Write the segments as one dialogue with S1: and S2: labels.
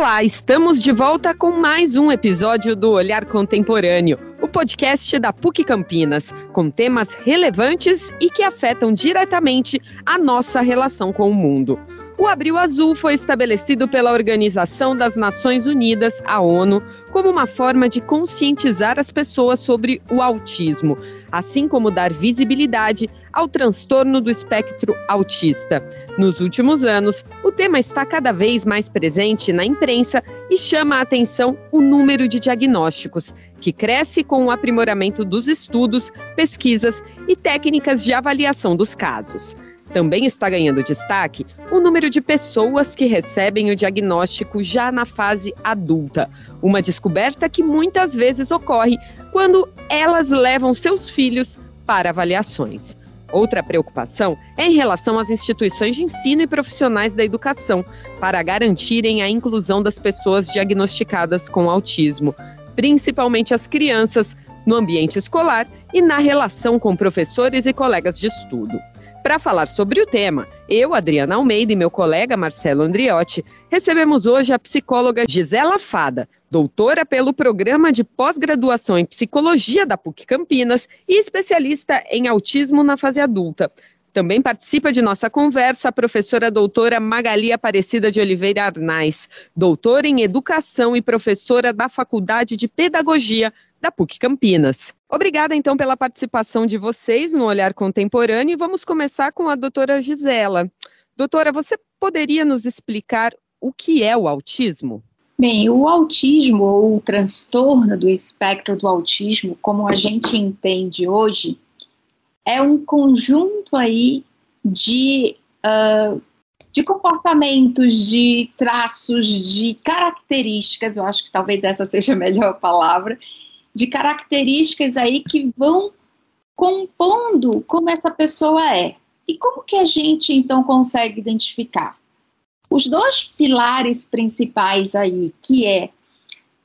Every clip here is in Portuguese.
S1: Olá, estamos de volta com mais um episódio do Olhar Contemporâneo, o podcast da PUC Campinas, com temas relevantes e que afetam diretamente a nossa relação com o mundo. O Abril Azul foi estabelecido pela Organização das Nações Unidas, a ONU, como uma forma de conscientizar as pessoas sobre o autismo, assim como dar visibilidade ao transtorno do espectro autista. Nos últimos anos, o tema está cada vez mais presente na imprensa e chama a atenção o número de diagnósticos, que cresce com o aprimoramento dos estudos, pesquisas e técnicas de avaliação dos casos. Também está ganhando destaque o número de pessoas que recebem o diagnóstico já na fase adulta, uma descoberta que muitas vezes ocorre quando elas levam seus filhos para avaliações. Outra preocupação é em relação às instituições de ensino e profissionais da educação, para garantirem a inclusão das pessoas diagnosticadas com autismo, principalmente as crianças, no ambiente escolar e na relação com professores e colegas de estudo. Para falar sobre o tema, eu, Adriana Almeida e meu colega Marcelo Andriotti recebemos hoje a psicóloga Gisela Fada, doutora pelo programa de pós-graduação em psicologia da PUC Campinas e especialista em autismo na fase adulta. Também participa de nossa conversa a professora doutora Magali Aparecida de Oliveira Arnais, doutora em educação e professora da Faculdade de Pedagogia da PUC Campinas. Obrigada, então, pela participação de vocês no Olhar Contemporâneo e vamos começar com a doutora Gisela. Doutora, você poderia nos explicar o que é o autismo?
S2: Bem, o autismo ou o transtorno do espectro do autismo, como a gente entende hoje, é um conjunto aí de, uh, de comportamentos, de traços, de características, eu acho que talvez essa seja a melhor palavra, de características aí que vão compondo como essa pessoa é. E como que a gente então consegue identificar? Os dois pilares principais aí, que é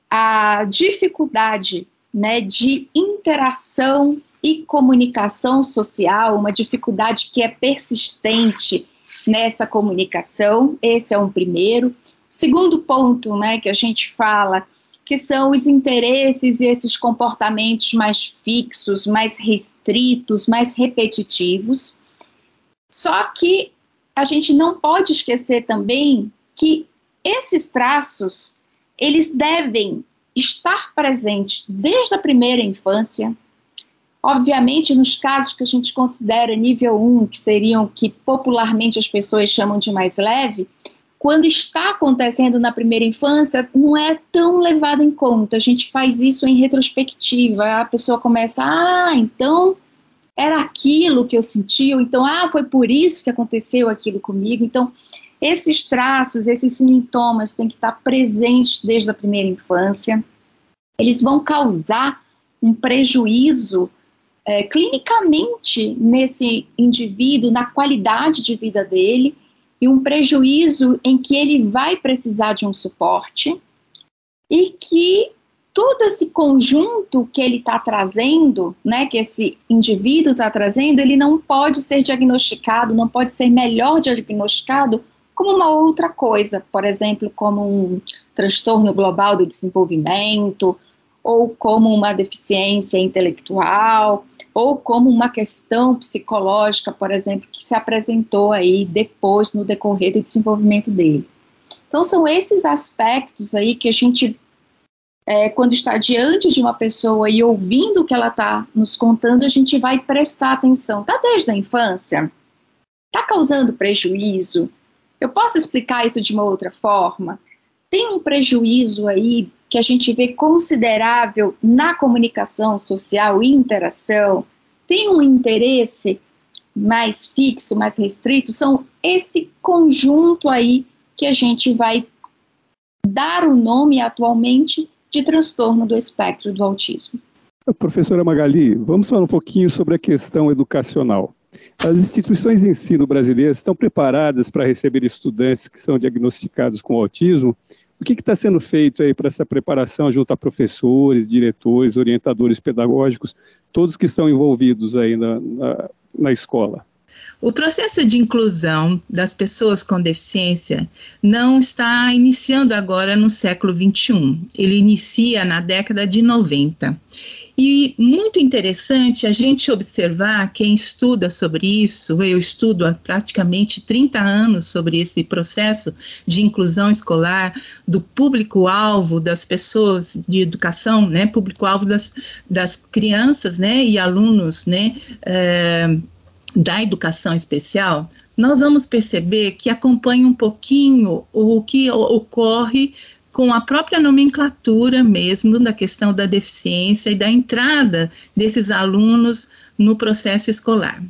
S2: a dificuldade né, de interação e comunicação social, uma dificuldade que é persistente nessa comunicação, esse é um primeiro. Segundo ponto, né, que a gente fala que são os interesses e esses comportamentos mais fixos, mais restritos, mais repetitivos. Só que a gente não pode esquecer também que esses traços, eles devem estar presentes desde a primeira infância. Obviamente, nos casos que a gente considera nível 1, que seriam que popularmente as pessoas chamam de mais leve, quando está acontecendo na primeira infância, não é tão levado em conta. A gente faz isso em retrospectiva. A pessoa começa, ah, então era aquilo que eu senti, ou então, ah, foi por isso que aconteceu aquilo comigo. Então, esses traços, esses sintomas têm que estar presentes desde a primeira infância. Eles vão causar um prejuízo é, clinicamente nesse indivíduo, na qualidade de vida dele e um prejuízo em que ele vai precisar de um suporte e que todo esse conjunto que ele está trazendo, né, que esse indivíduo está trazendo, ele não pode ser diagnosticado, não pode ser melhor diagnosticado como uma outra coisa, por exemplo, como um transtorno global do desenvolvimento, ou como uma deficiência intelectual, ou como uma questão psicológica, por exemplo, que se apresentou aí depois no decorrer do desenvolvimento dele. Então são esses aspectos aí que a gente, é, quando está diante de uma pessoa e ouvindo o que ela está nos contando, a gente vai prestar atenção. Tá desde a infância? Tá causando prejuízo? Eu posso explicar isso de uma outra forma? Tem um prejuízo aí que a gente vê considerável na comunicação social e interação, tem um interesse mais fixo, mais restrito, são esse conjunto aí que a gente vai dar o nome atualmente de transtorno do espectro do autismo.
S3: Professora Magali, vamos falar um pouquinho sobre a questão educacional. As instituições de ensino brasileiras estão preparadas para receber estudantes que são diagnosticados com autismo o que está sendo feito aí para essa preparação junto a professores, diretores, orientadores pedagógicos, todos que estão envolvidos aí na, na, na escola?
S4: O processo de inclusão das pessoas com deficiência não está iniciando agora no século XXI, ele inicia na década de 90. E muito interessante a gente observar, quem estuda sobre isso, eu estudo há praticamente 30 anos sobre esse processo de inclusão escolar, do público-alvo das pessoas de educação, né, público-alvo das, das crianças né, e alunos né, é, da educação especial, nós vamos perceber que acompanha um pouquinho o que ocorre com a própria nomenclatura mesmo da questão da deficiência e da entrada desses alunos no processo escolar.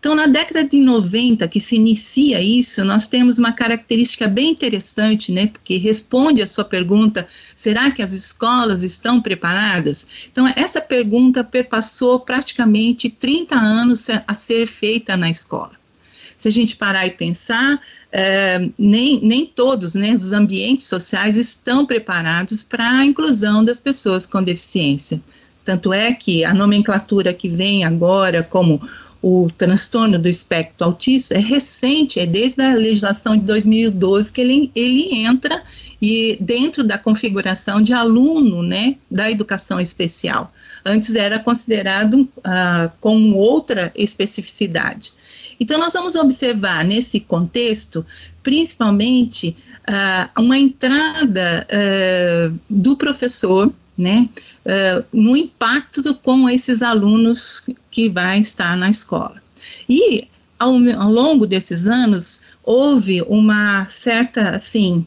S4: Então, na década de 90, que se inicia isso, nós temos uma característica bem interessante, né, porque responde a sua pergunta: será que as escolas estão preparadas? Então, essa pergunta perpassou praticamente 30 anos a ser feita na escola. Se a gente parar e pensar, é, nem, nem todos né, os ambientes sociais estão preparados para a inclusão das pessoas com deficiência. Tanto é que a nomenclatura que vem agora como o transtorno do espectro autista é recente, é desde a legislação de 2012 que ele, ele entra e dentro da configuração de aluno, né, da educação especial. Antes era considerado uh, como outra especificidade. Então, nós vamos observar nesse contexto, principalmente, uh, uma entrada uh, do professor né, uh, no impacto com esses alunos que vai estar na escola. E ao, ao longo desses anos houve uma certa assim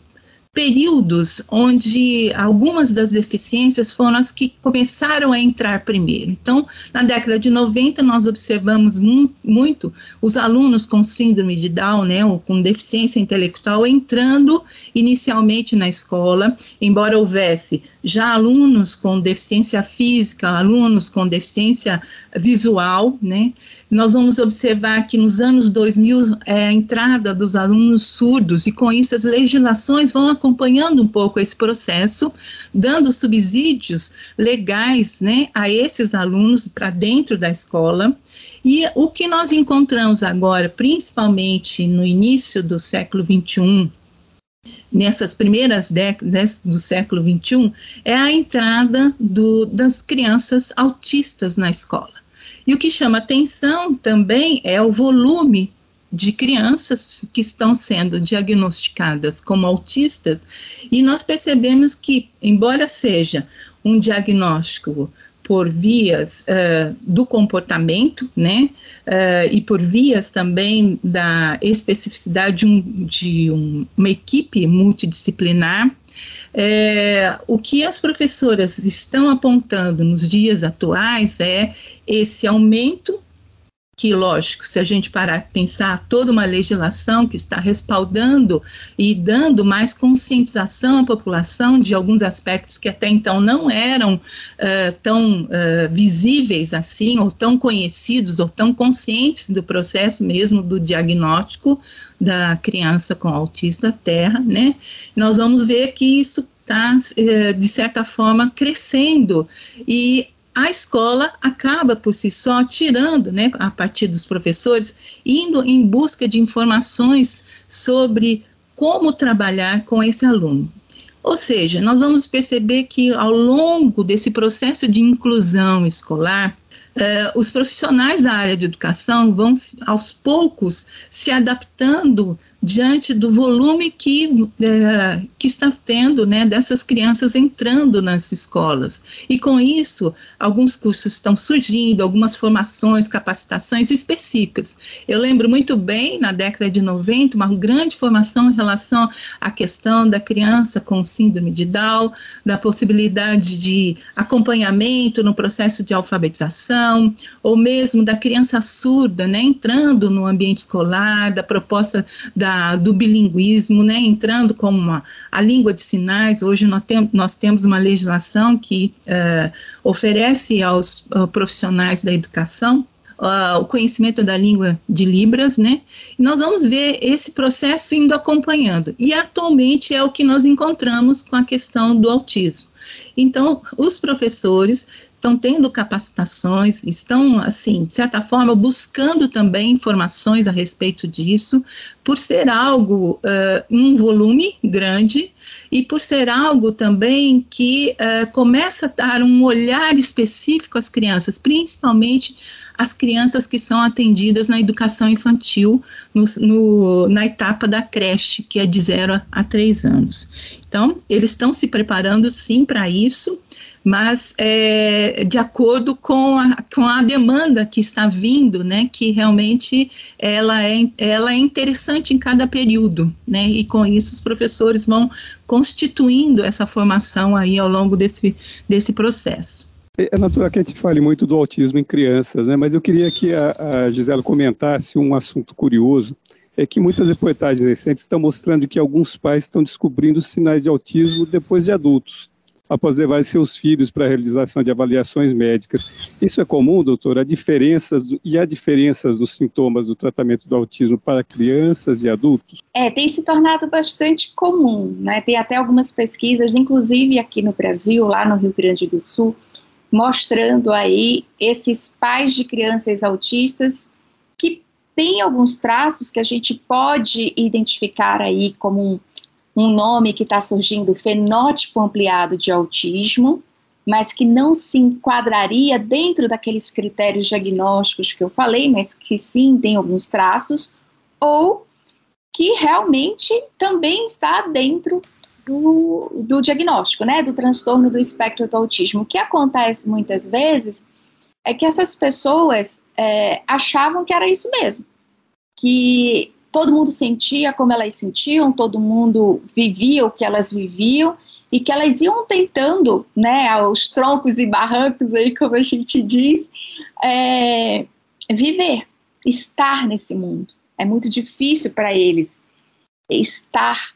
S4: períodos onde algumas das deficiências foram as que começaram a entrar primeiro. Então, na década de 90, nós observamos mu muito os alunos com síndrome de Down, né, ou com deficiência intelectual, entrando inicialmente na escola, embora houvesse já alunos com deficiência física, alunos com deficiência visual, né? Nós vamos observar que nos anos 2000 é a entrada dos alunos surdos e com isso as legislações vão acompanhando um pouco esse processo, dando subsídios legais, né, a esses alunos para dentro da escola. E o que nós encontramos agora, principalmente no início do século 21, nessas primeiras décadas do século XXI é a entrada do, das crianças autistas na escola. E o que chama atenção também é o volume de crianças que estão sendo diagnosticadas como autistas, e nós percebemos que, embora seja um diagnóstico por vias uh, do comportamento, né, uh, e por vias também da especificidade de, um, de um, uma equipe multidisciplinar. É, o que as professoras estão apontando nos dias atuais é esse aumento que, lógico, se a gente parar para pensar toda uma legislação que está respaldando e dando mais conscientização à população de alguns aspectos que até então não eram uh, tão uh, visíveis assim, ou tão conhecidos, ou tão conscientes do processo mesmo do diagnóstico da criança com autista terra, né? Nós vamos ver que isso está, uh, de certa forma, crescendo e a escola acaba por si só tirando, né, a partir dos professores, indo em busca de informações sobre como trabalhar com esse aluno. Ou seja, nós vamos perceber que ao longo desse processo de inclusão escolar, eh, os profissionais da área de educação vão aos poucos se adaptando diante do volume que, é, que está tendo né, dessas crianças entrando nas escolas. E com isso, alguns cursos estão surgindo, algumas formações, capacitações específicas. Eu lembro muito bem, na década de 90, uma grande formação em relação à questão da criança com síndrome de Down, da possibilidade de acompanhamento no processo de alfabetização, ou mesmo da criança surda, né, entrando no ambiente escolar, da proposta da do bilinguismo, né, entrando como uma, a língua de sinais. Hoje nós, tem, nós temos uma legislação que uh, oferece aos uh, profissionais da educação Uh, o conhecimento da língua de Libras, né? E nós vamos ver esse processo indo acompanhando. E atualmente é o que nós encontramos com a questão do autismo. Então, os professores estão tendo capacitações, estão, assim, de certa forma, buscando também informações a respeito disso, por ser algo uh, um volume grande e por ser algo também que uh, começa a dar um olhar específico às crianças, principalmente as crianças que são atendidas na educação infantil, no, no, na etapa da creche, que é de 0 a 3 anos. Então, eles estão se preparando sim para isso, mas é, de acordo com a, com a demanda que está vindo, né, que realmente ela é, ela é interessante em cada período, né, e com isso os professores vão constituindo essa formação aí ao longo desse, desse processo.
S3: É, é natural que a gente fale muito do autismo em crianças, né? mas eu queria que a, a Gisela comentasse um assunto curioso, é que muitas reportagens recentes estão mostrando que alguns pais estão descobrindo sinais de autismo depois de adultos, após levar seus filhos para a realização de avaliações médicas. Isso é comum, doutor? Há diferenças e há diferenças dos sintomas do tratamento do autismo para crianças e adultos?
S2: É, tem se tornado bastante comum, né? Tem até algumas pesquisas, inclusive aqui no Brasil, lá no Rio Grande do Sul, mostrando aí esses pais de crianças autistas que têm alguns traços que a gente pode identificar aí como um, um nome que está surgindo, fenótipo ampliado de autismo, mas que não se enquadraria dentro daqueles critérios diagnósticos que eu falei, mas que sim tem alguns traços, ou que realmente também está dentro do, do diagnóstico, né, do transtorno do espectro do autismo. O que acontece muitas vezes é que essas pessoas é, achavam que era isso mesmo, que todo mundo sentia como elas sentiam, todo mundo vivia o que elas viviam e que elas iam tentando, né, aos troncos e barrancos aí, como a gente diz, é, viver, estar nesse mundo. É muito difícil para eles estar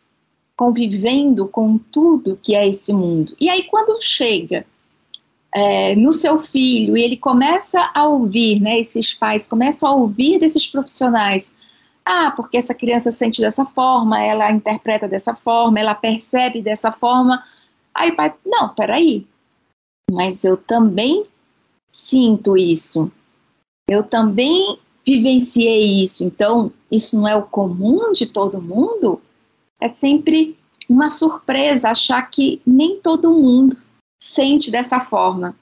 S2: convivendo com tudo que é esse mundo. E aí, quando chega é, no seu filho e ele começa a ouvir, né, esses pais começam a ouvir desses profissionais, ah, porque essa criança sente dessa forma, ela interpreta dessa forma, ela percebe dessa forma. Aí o pai, não, peraí, mas eu também sinto isso, eu também vivenciei isso, então isso não é o comum de todo mundo? é sempre uma surpresa achar que nem todo mundo sente dessa forma.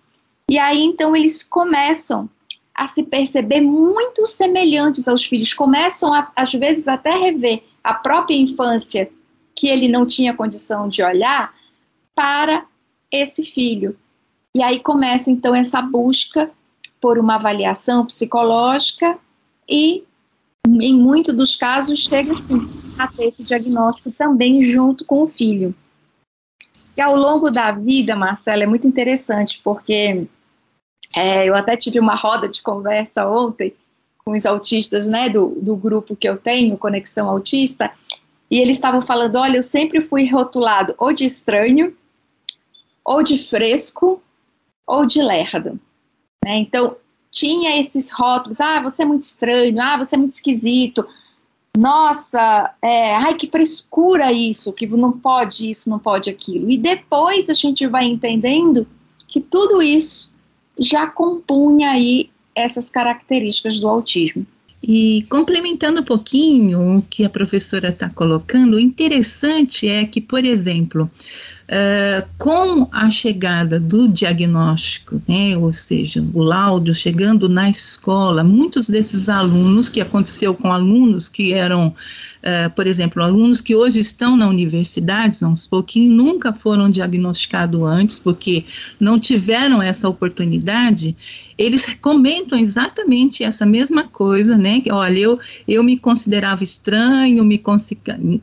S2: E aí então eles começam a se perceber muito semelhantes aos filhos, começam a, às vezes até rever a própria infância que ele não tinha condição de olhar para esse filho. E aí começa então essa busca por uma avaliação psicológica e em muitos dos casos chega assim, a ter esse diagnóstico também junto com o filho. E ao longo da vida, Marcela, é muito interessante, porque é, eu até tive uma roda de conversa ontem com os autistas né, do, do grupo que eu tenho, Conexão Autista, e eles estavam falando: olha, eu sempre fui rotulado ou de estranho, ou de fresco, ou de lerdo. Né? Então, tinha esses rótulos: ah, você é muito estranho, ah, você é muito esquisito, nossa, é, ai que frescura isso, que não pode isso, não pode aquilo. E depois a gente vai entendendo que tudo isso já compunha aí essas características do autismo.
S4: E complementando um pouquinho o que a professora está colocando, o interessante é que, por exemplo, Uh, com a chegada do diagnóstico, né, ou seja, o laudo chegando na escola, muitos desses alunos, que aconteceu com alunos que eram, uh, por exemplo, alunos que hoje estão na universidade, uns pouquinho, nunca foram diagnosticados antes, porque não tiveram essa oportunidade, eles comentam exatamente essa mesma coisa, né? Que, olha, eu, eu me considerava estranho, me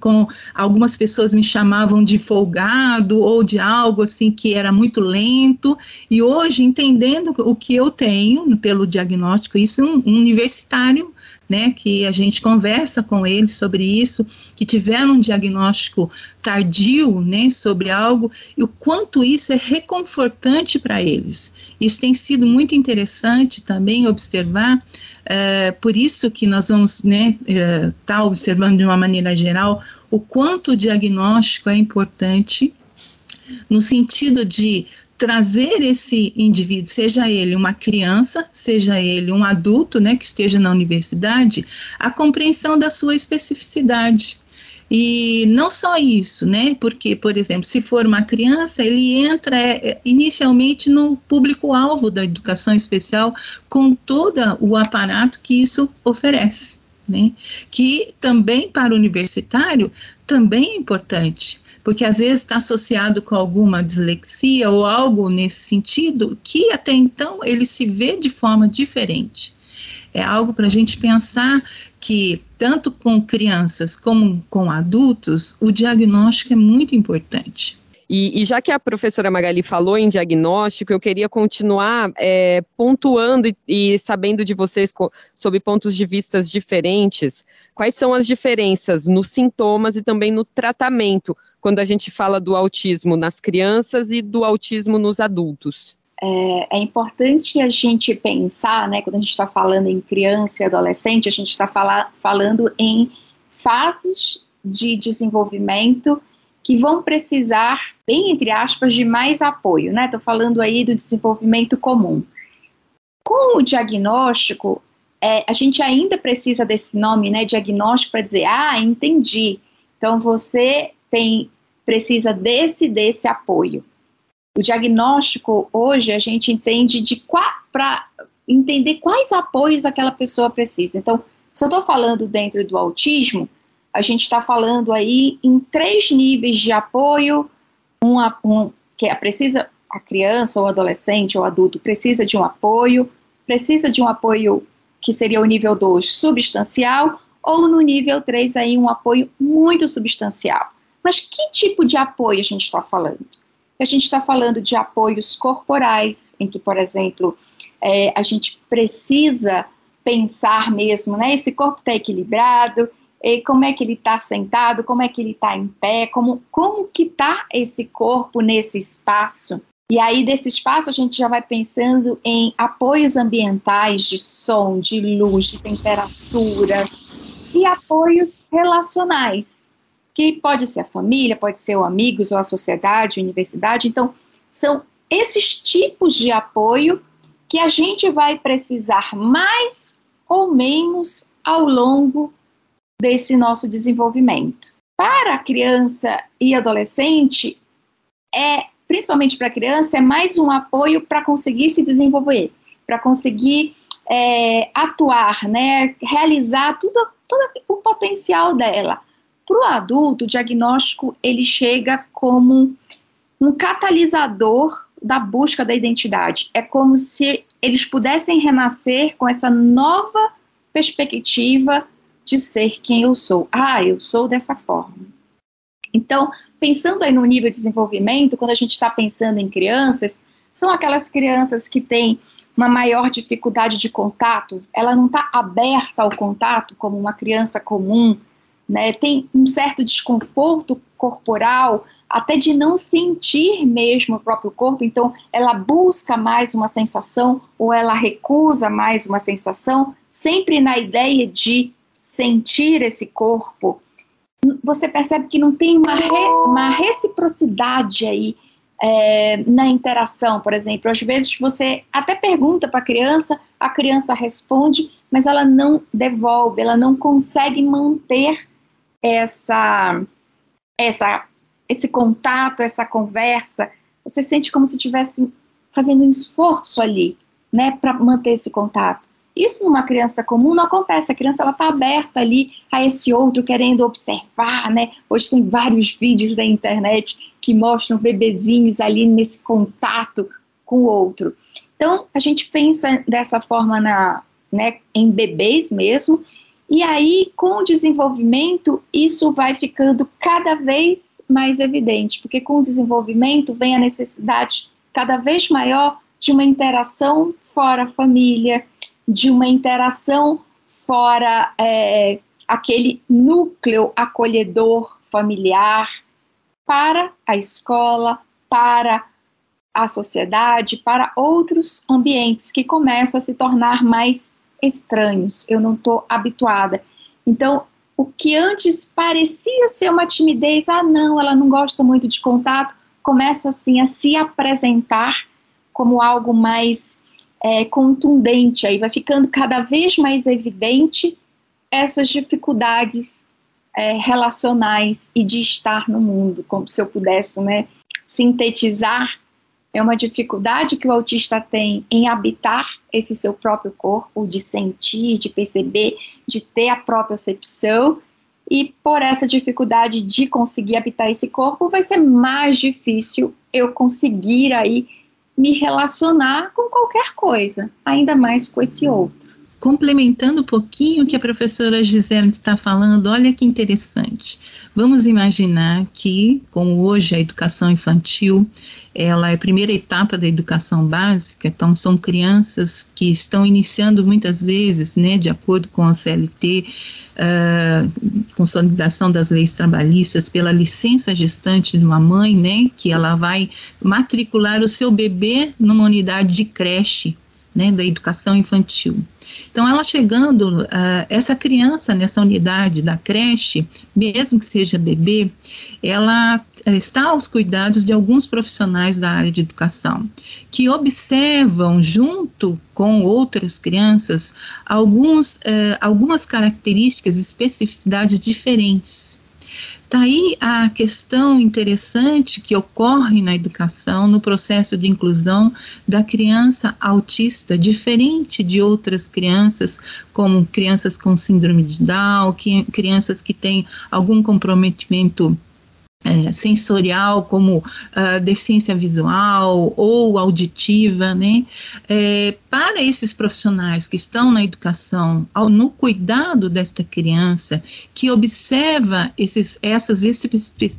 S4: com algumas pessoas me chamavam de folgado ou de algo assim que era muito lento, e hoje entendendo o que eu tenho pelo diagnóstico, isso é um, um universitário né, que a gente conversa com eles sobre isso, que tiveram um diagnóstico tardio, né, sobre algo, e o quanto isso é reconfortante para eles. Isso tem sido muito interessante também observar, é, por isso que nós vamos estar né, é, tá observando de uma maneira geral o quanto o diagnóstico é importante no sentido de trazer esse indivíduo, seja ele uma criança, seja ele um adulto, né, que esteja na universidade, a compreensão da sua especificidade. E não só isso, né? Porque, por exemplo, se for uma criança, ele entra é, inicialmente no público-alvo da educação especial com todo o aparato que isso oferece, né? Que também para o universitário também é importante porque às vezes está associado com alguma dislexia ou algo nesse sentido que até então ele se vê de forma diferente. É algo para a gente pensar que, tanto com crianças como com adultos, o diagnóstico é muito importante.
S1: E, e, já que a professora Magali falou em diagnóstico, eu queria continuar é, pontuando e, e, sabendo de vocês sobre pontos de vistas diferentes. Quais são as diferenças nos sintomas e também no tratamento quando a gente fala do autismo nas crianças e do autismo nos adultos?
S2: É, é importante a gente pensar, né, quando a gente está falando em criança e adolescente, a gente está fala, falando em fases de desenvolvimento que vão precisar, bem entre aspas, de mais apoio, né? Estou falando aí do desenvolvimento comum. Com o diagnóstico, é, a gente ainda precisa desse nome, né, diagnóstico, para dizer, ah, entendi. Então você tem precisa desse desse apoio. O diagnóstico hoje a gente entende de para entender quais apoios aquela pessoa precisa. Então, se eu estou falando dentro do autismo, a gente está falando aí em três níveis de apoio, um, um que é, precisa a criança ou adolescente ou adulto precisa de um apoio, precisa de um apoio que seria o nível 2 substancial, ou no nível 3 aí um apoio muito substancial. Mas que tipo de apoio a gente está falando? A gente está falando de apoios corporais, em que, por exemplo, é, a gente precisa pensar mesmo, né? Esse corpo está equilibrado, como é que ele está sentado, como é que ele está em pé, como, como que está esse corpo nesse espaço. E aí, desse espaço, a gente já vai pensando em apoios ambientais de som, de luz, de temperatura e apoios relacionais que pode ser a família, pode ser os amigos ou a sociedade, a universidade. Então, são esses tipos de apoio que a gente vai precisar mais ou menos ao longo desse nosso desenvolvimento. Para a criança e adolescente, é principalmente para a criança, é mais um apoio para conseguir se desenvolver, para conseguir é, atuar, né, realizar tudo, todo o potencial dela para o adulto, o diagnóstico ele chega como um catalisador da busca da identidade. É como se eles pudessem renascer com essa nova perspectiva de ser quem eu sou. Ah, eu sou dessa forma. Então, pensando aí no nível de desenvolvimento, quando a gente está pensando em crianças, são aquelas crianças que têm uma maior dificuldade de contato, ela não está aberta ao contato como uma criança comum, né, tem um certo desconforto corporal, até de não sentir mesmo o próprio corpo, então ela busca mais uma sensação ou ela recusa mais uma sensação, sempre na ideia de sentir esse corpo. Você percebe que não tem uma, re, uma reciprocidade aí é, na interação, por exemplo. Às vezes você até pergunta para a criança, a criança responde, mas ela não devolve, ela não consegue manter essa, essa, esse contato, essa conversa, você sente como se estivesse fazendo um esforço ali, né, para manter esse contato. Isso numa criança comum não acontece. A criança ela está aberta ali a esse outro, querendo observar, né? Hoje tem vários vídeos da internet que mostram bebezinhos ali nesse contato com o outro. Então a gente pensa dessa forma na, né, em bebês mesmo e aí, com o desenvolvimento, isso vai ficando cada vez mais evidente, porque com o desenvolvimento vem a necessidade cada vez maior de uma interação fora família, de uma interação fora é, aquele núcleo acolhedor familiar, para a escola, para a sociedade, para outros ambientes que começam a se tornar mais estranhos, eu não estou habituada. Então, o que antes parecia ser uma timidez, ah, não, ela não gosta muito de contato, começa assim a se apresentar como algo mais é, contundente, aí vai ficando cada vez mais evidente essas dificuldades é, relacionais e de estar no mundo, como se eu pudesse né, sintetizar, é uma dificuldade que o autista tem em habitar esse seu próprio corpo, de sentir, de perceber, de ter a própria percepção, e por essa dificuldade de conseguir habitar esse corpo, vai ser mais difícil eu conseguir aí me relacionar com qualquer coisa, ainda mais com esse outro.
S4: Complementando um pouquinho o que a professora Gisele está falando, olha que interessante. Vamos imaginar que, como hoje a educação infantil, ela é a primeira etapa da educação básica, então são crianças que estão iniciando muitas vezes, né, de acordo com a CLT, uh, consolidação das leis trabalhistas, pela licença gestante de uma mãe, né, que ela vai matricular o seu bebê numa unidade de creche, né, da educação infantil. Então, ela chegando, uh, essa criança nessa unidade da creche, mesmo que seja bebê, ela está aos cuidados de alguns profissionais da área de educação, que observam, junto com outras crianças, alguns, uh, algumas características, especificidades diferentes. Daí tá a questão interessante que ocorre na educação, no processo de inclusão da criança autista, diferente de outras crianças, como crianças com síndrome de Down, que, crianças que têm algum comprometimento é, sensorial, como uh, deficiência visual ou auditiva, né? É, para esses profissionais que estão na educação, ao, no cuidado desta criança, que observa esses, essas espe,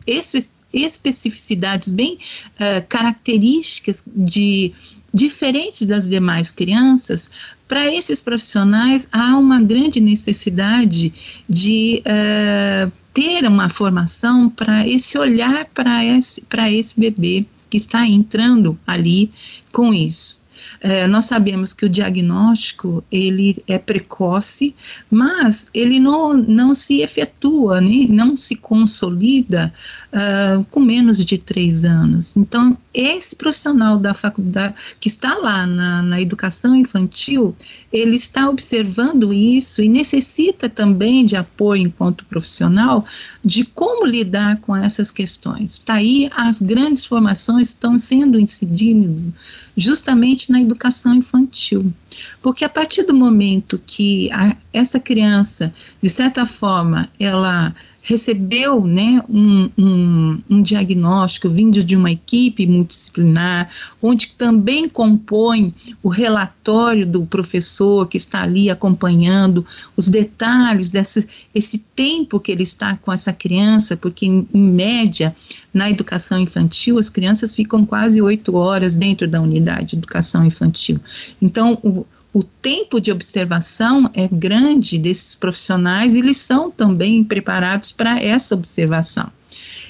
S4: espe, especificidades bem uh, características de diferentes das demais crianças, para esses profissionais há uma grande necessidade de uh, ter uma formação para esse olhar para esse, esse bebê que está entrando ali com isso. É, nós sabemos que o diagnóstico ele é precoce, mas ele não, não se efetua, né, não se consolida uh, com menos de três anos. Então, esse profissional da faculdade que está lá na, na educação infantil, ele está observando isso e necessita também de apoio enquanto profissional de como lidar com essas questões. Está aí as grandes formações estão sendo incididas justamente na educação infantil. Porque a partir do momento que a, essa criança, de certa forma, ela recebeu né, um, um, um, diagnóstico vindo de uma equipe multidisciplinar, onde também compõe o relatório do professor que está ali acompanhando os detalhes desse esse tempo que ele está com essa criança, porque em, em média na educação infantil as crianças ficam quase oito horas dentro da unidade de educação infantil. Então o, o tempo de observação é grande desses profissionais eles são também preparados para essa observação.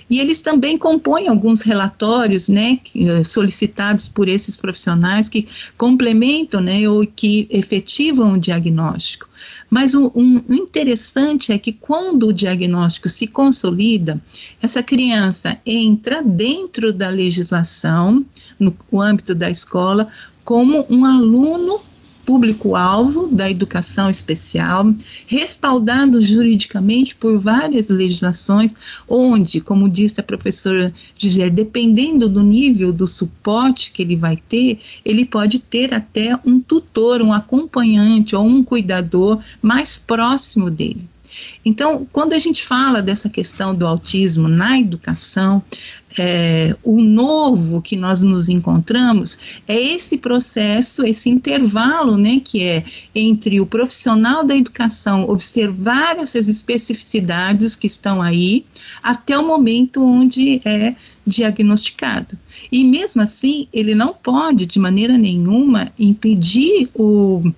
S4: E eles também compõem alguns relatórios, né, eh, solicitados por esses profissionais que complementam, né, ou que efetivam o diagnóstico. Mas o um, interessante é que quando o diagnóstico se consolida, essa criança entra dentro da legislação, no, no âmbito da escola, como um aluno público-alvo da educação especial, respaldado juridicamente por várias legislações, onde, como disse a professora Gisele, dependendo do nível do suporte que ele vai ter, ele pode ter até um tutor, um acompanhante ou um cuidador mais próximo dele. Então, quando a gente fala dessa questão do autismo na educação, é, o novo que nós nos encontramos é esse processo, esse intervalo, né, que é entre o profissional da educação observar essas especificidades que estão aí, até o momento onde é diagnosticado. E mesmo assim, ele não pode, de maneira nenhuma, impedir o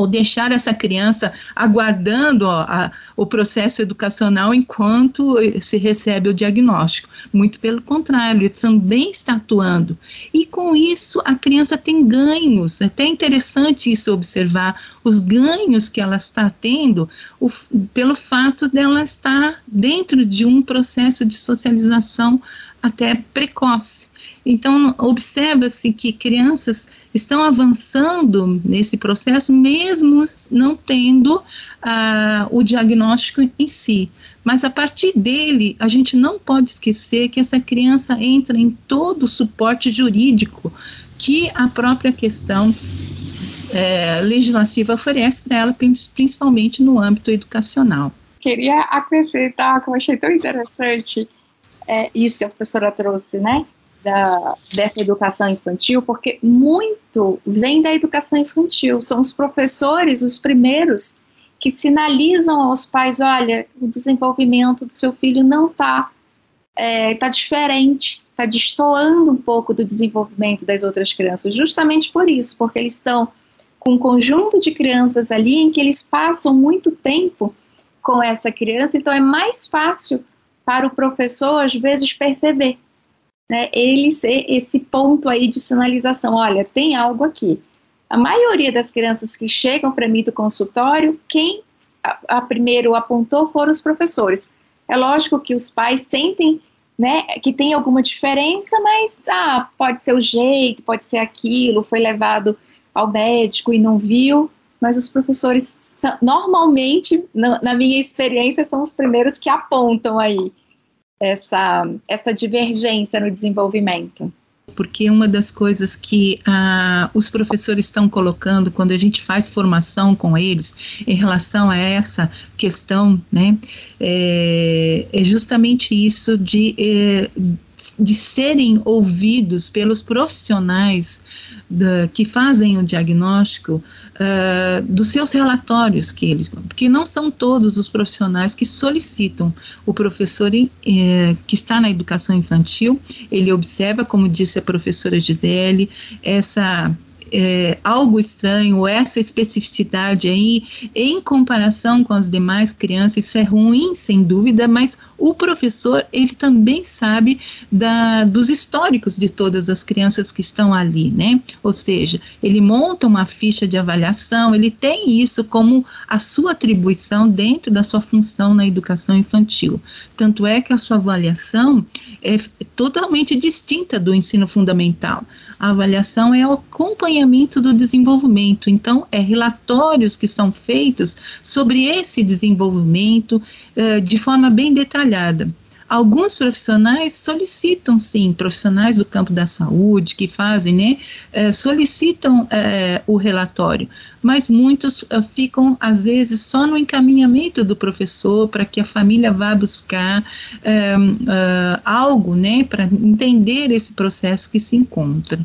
S4: ou deixar essa criança aguardando ó, a, o processo educacional enquanto se recebe o diagnóstico. Muito pelo contrário, ele também está atuando. E com isso, a criança tem ganhos. É até interessante isso observar os ganhos que ela está tendo o, pelo fato dela estar dentro de um processo de socialização até precoce. Então, observa-se que crianças estão avançando nesse processo, mesmo não tendo ah, o diagnóstico em si. Mas a partir dele, a gente não pode esquecer que essa criança entra em todo o suporte jurídico que a própria questão é, legislativa oferece para ela, principalmente no âmbito educacional.
S2: Queria acrescentar, que eu achei tão interessante, é, isso que a professora trouxe, né? Da, dessa educação infantil, porque muito vem da educação infantil. São os professores os primeiros que sinalizam aos pais: olha, o desenvolvimento do seu filho não está é, tá diferente, está destoando um pouco do desenvolvimento das outras crianças, justamente por isso, porque eles estão com um conjunto de crianças ali em que eles passam muito tempo com essa criança, então é mais fácil para o professor, às vezes, perceber. Né, ele ser esse ponto aí de sinalização, olha, tem algo aqui. A maioria das crianças que chegam para mim do consultório, quem a, a, primeiro apontou foram os professores. É lógico que os pais sentem né, que tem alguma diferença, mas ah, pode ser o jeito, pode ser aquilo, foi levado ao médico e não viu. Mas os professores, normalmente, na minha experiência, são os primeiros que apontam aí essa, essa divergência no desenvolvimento?
S4: Porque uma das coisas que ah, os professores estão colocando quando a gente faz formação com eles em relação a essa questão, né, é, é justamente isso de, é, de serem ouvidos pelos profissionais da, que fazem o diagnóstico uh, dos seus relatórios que eles, porque não são todos os profissionais que solicitam. O professor eh, que está na educação infantil, ele observa, como disse a professora Gisele, essa é, algo estranho, essa especificidade aí, em comparação com as demais crianças, isso é ruim, sem dúvida, mas o professor, ele também sabe da, dos históricos de todas as crianças que estão ali, né? Ou seja, ele monta uma ficha de avaliação, ele tem isso como a sua atribuição dentro da sua função na educação infantil. Tanto é que a sua avaliação é totalmente distinta do ensino fundamental. A avaliação é o acompanhamento do desenvolvimento, então, é relatórios que são feitos sobre esse desenvolvimento uh, de forma bem detalhada. Alguns profissionais solicitam, sim, profissionais do campo da saúde que fazem, né, eh, solicitam eh, o relatório, mas muitos eh, ficam, às vezes, só no encaminhamento do professor para que a família vá buscar algo, né, para entender esse processo que se encontra.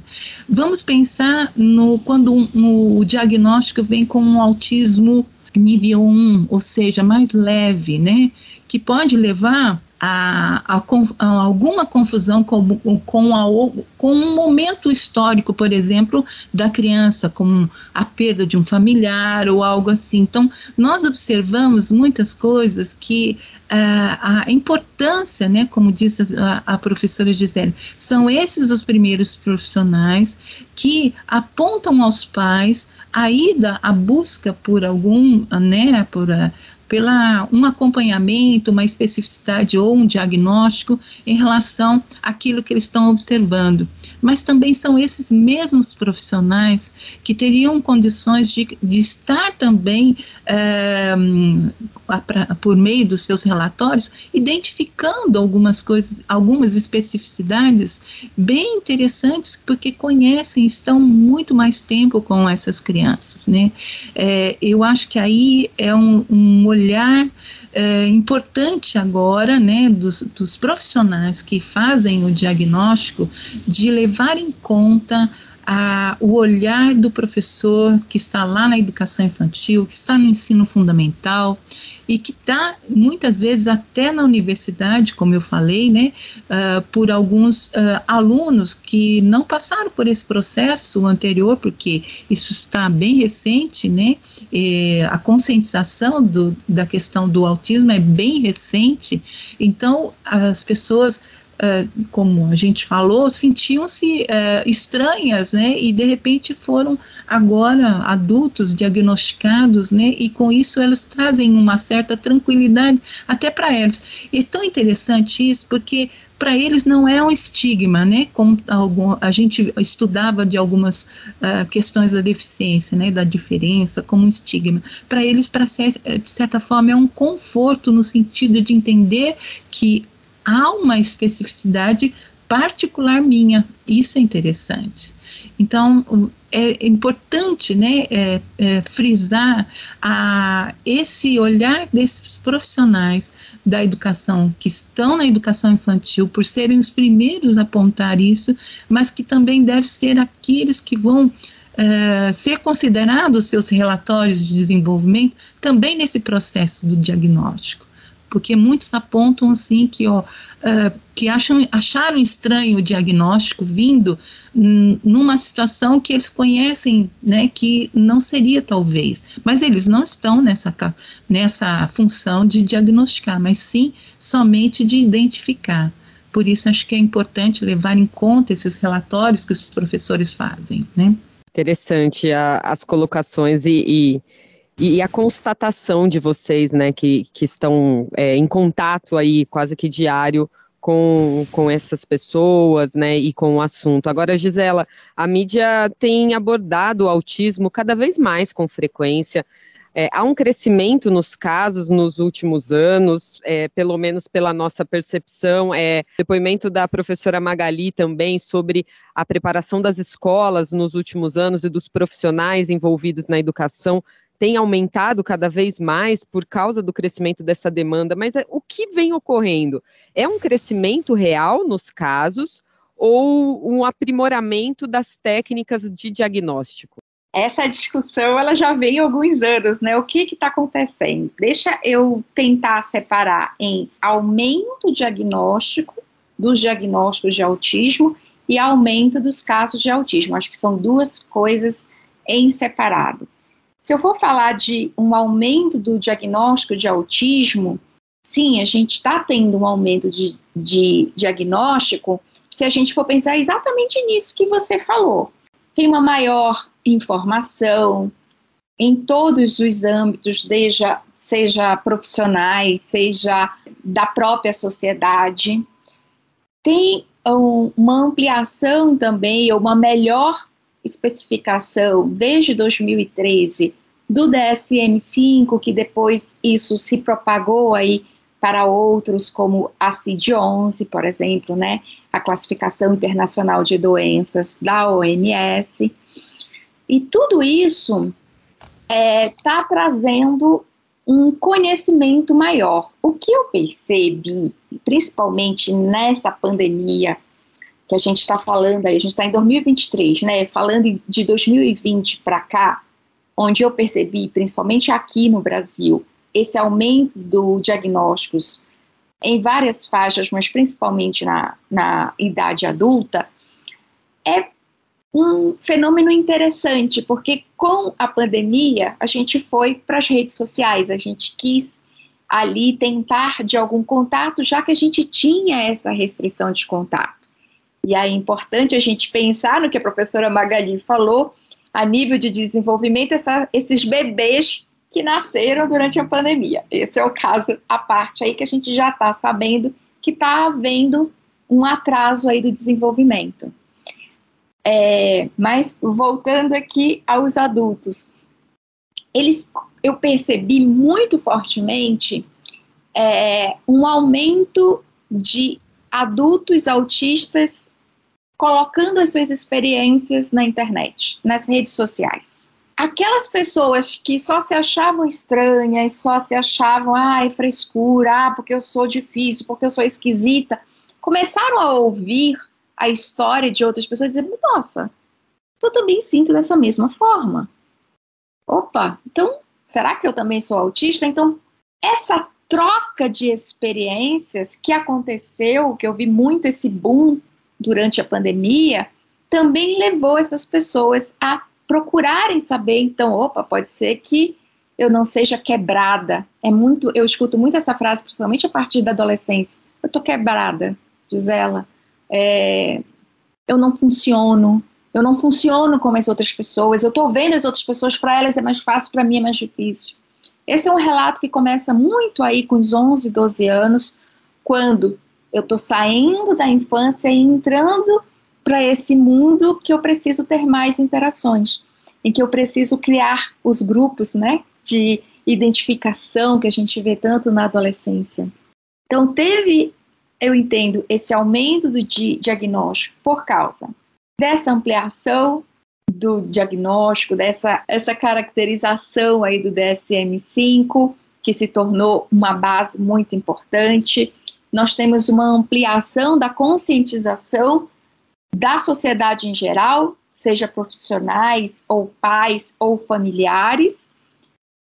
S4: Vamos pensar no quando um, um, o diagnóstico vem com um autismo nível 1, ou seja, mais leve, né, que pode levar a, a, a, alguma confusão com, com, a, com um momento histórico, por exemplo, da criança, como a perda de um familiar ou algo assim. Então, nós observamos muitas coisas que uh, a importância, né, como disse a, a professora Gisele, são esses os primeiros profissionais que apontam aos pais a ida, a busca por algum, né, por, uh, pela um acompanhamento, uma especificidade ou um diagnóstico em relação àquilo que eles estão observando. Mas também são esses mesmos profissionais que teriam condições de, de estar também, é, pra, por meio dos seus relatórios, identificando algumas coisas, algumas especificidades bem interessantes, porque conhecem, estão muito mais tempo com essas crianças. Né? É, eu acho que aí é um, um olhar é, importante agora, né, dos, dos profissionais que fazem o diagnóstico, de levar em conta a, o olhar do professor que está lá na educação infantil, que está no ensino fundamental e que está muitas vezes até na universidade, como eu falei, né, uh, por alguns uh, alunos que não passaram por esse processo anterior, porque isso está bem recente, né, a conscientização do, da questão do autismo é bem recente, então as pessoas como a gente falou, sentiam-se uh, estranhas, né? E de repente foram agora adultos diagnosticados, né? E com isso elas trazem uma certa tranquilidade até para elas. E é tão interessante isso porque para eles não é um estigma, né? Como algum, a gente estudava de algumas uh, questões da deficiência, né? Da diferença como um estigma. Para eles, para de certa forma, é um conforto no sentido de entender que há uma especificidade particular minha. Isso é interessante. Então, é importante né, é, é, frisar a, esse olhar desses profissionais da educação, que estão na educação infantil, por serem os primeiros a apontar isso, mas que também devem ser aqueles que vão é, ser considerados seus relatórios de desenvolvimento também nesse processo do diagnóstico porque muitos apontam assim que, ó, uh, que acham, acharam estranho o diagnóstico vindo numa situação que eles conhecem, né, que não seria talvez, mas eles não estão nessa, nessa função de diagnosticar, mas sim somente de identificar. Por isso acho que é importante levar em conta esses relatórios que os professores fazem, né?
S1: Interessante a, as colocações e, e e a constatação de vocês, né, que, que estão é, em contato aí quase que diário com, com essas pessoas, né, e com o assunto. Agora, Gisela, a mídia tem abordado o autismo cada vez mais com frequência. É, há um crescimento nos casos nos últimos anos, é, pelo menos pela nossa percepção. É, depoimento da professora Magali também sobre a preparação das escolas nos últimos anos e dos profissionais envolvidos na educação tem aumentado cada vez mais por causa do crescimento dessa demanda, mas é, o que vem ocorrendo? É um crescimento real nos casos ou um aprimoramento das técnicas de diagnóstico?
S2: Essa discussão ela já vem há alguns anos, né? O que está acontecendo? Deixa eu tentar separar em aumento diagnóstico dos diagnósticos de autismo e aumento dos casos de autismo. Acho que são duas coisas em separado. Se eu for falar de um aumento do diagnóstico de autismo, sim, a gente está tendo um aumento de, de diagnóstico se a gente for pensar exatamente nisso que você falou. Tem uma maior informação em todos os âmbitos, desde, seja profissionais, seja da própria sociedade. Tem um, uma ampliação também, uma melhor especificação desde 2013 do DSM-5, que depois isso se propagou aí para outros, como a CID-11, por exemplo, né, a Classificação Internacional de Doenças da OMS. E tudo isso está é, tá trazendo um conhecimento maior. O que eu percebi, principalmente nessa pandemia que a gente está falando aí, a gente está em 2023, né? Falando de 2020 para cá, onde eu percebi, principalmente aqui no Brasil, esse aumento do diagnósticos em várias faixas, mas principalmente na, na idade adulta, é um fenômeno interessante, porque com a pandemia a gente foi para as redes sociais, a gente quis ali tentar de algum contato, já que a gente tinha essa restrição de contato. E aí é importante a gente pensar no que a professora Magali falou, a nível de desenvolvimento, essa, esses bebês que nasceram durante a pandemia. Esse é o caso, a parte aí que a gente já está sabendo que está havendo um atraso aí do desenvolvimento. É, mas voltando aqui aos adultos, eles, eu percebi muito fortemente é, um aumento de adultos autistas colocando as suas experiências na internet, nas redes sociais. Aquelas pessoas que só se achavam estranhas, só se achavam, ai, frescura, ah, porque eu sou difícil, porque eu sou esquisita, começaram a ouvir a história de outras pessoas e dizer, nossa, eu também sinto dessa mesma forma. Opa, então, será que eu também sou autista? Então, essa troca de experiências que aconteceu, que eu vi muito esse boom durante a pandemia, também levou essas pessoas a procurarem saber, então, opa, pode ser que eu não seja quebrada. É muito, eu escuto muito essa frase, principalmente a partir da adolescência. Eu tô quebrada. diz ela, é, eu não funciono, eu não funciono como as outras pessoas, eu estou vendo as outras pessoas, para elas é mais fácil, para mim é mais difícil. Esse é um relato que começa muito aí com os 11, 12 anos, quando eu estou saindo da infância e entrando para esse mundo que eu preciso ter mais interações, em que eu preciso criar os grupos, né, de identificação que a gente vê tanto na adolescência. Então teve, eu entendo, esse aumento do di diagnóstico por causa dessa ampliação do diagnóstico, dessa essa caracterização aí do DSM-5, que se tornou uma base muito importante. Nós temos uma ampliação da conscientização da sociedade em geral, seja profissionais ou pais ou familiares,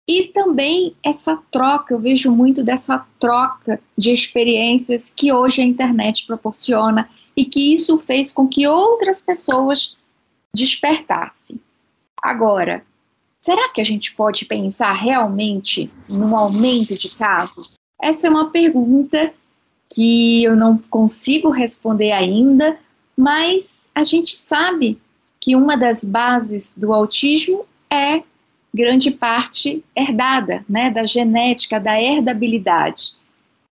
S2: e também essa troca, eu vejo muito dessa troca de experiências que hoje a internet proporciona e que isso fez com que outras pessoas despertassem. Agora, será que a gente pode pensar realmente num aumento de casos? Essa é uma pergunta que eu não consigo responder ainda, mas a gente sabe que uma das bases do autismo é grande parte herdada, né, da genética, da herdabilidade.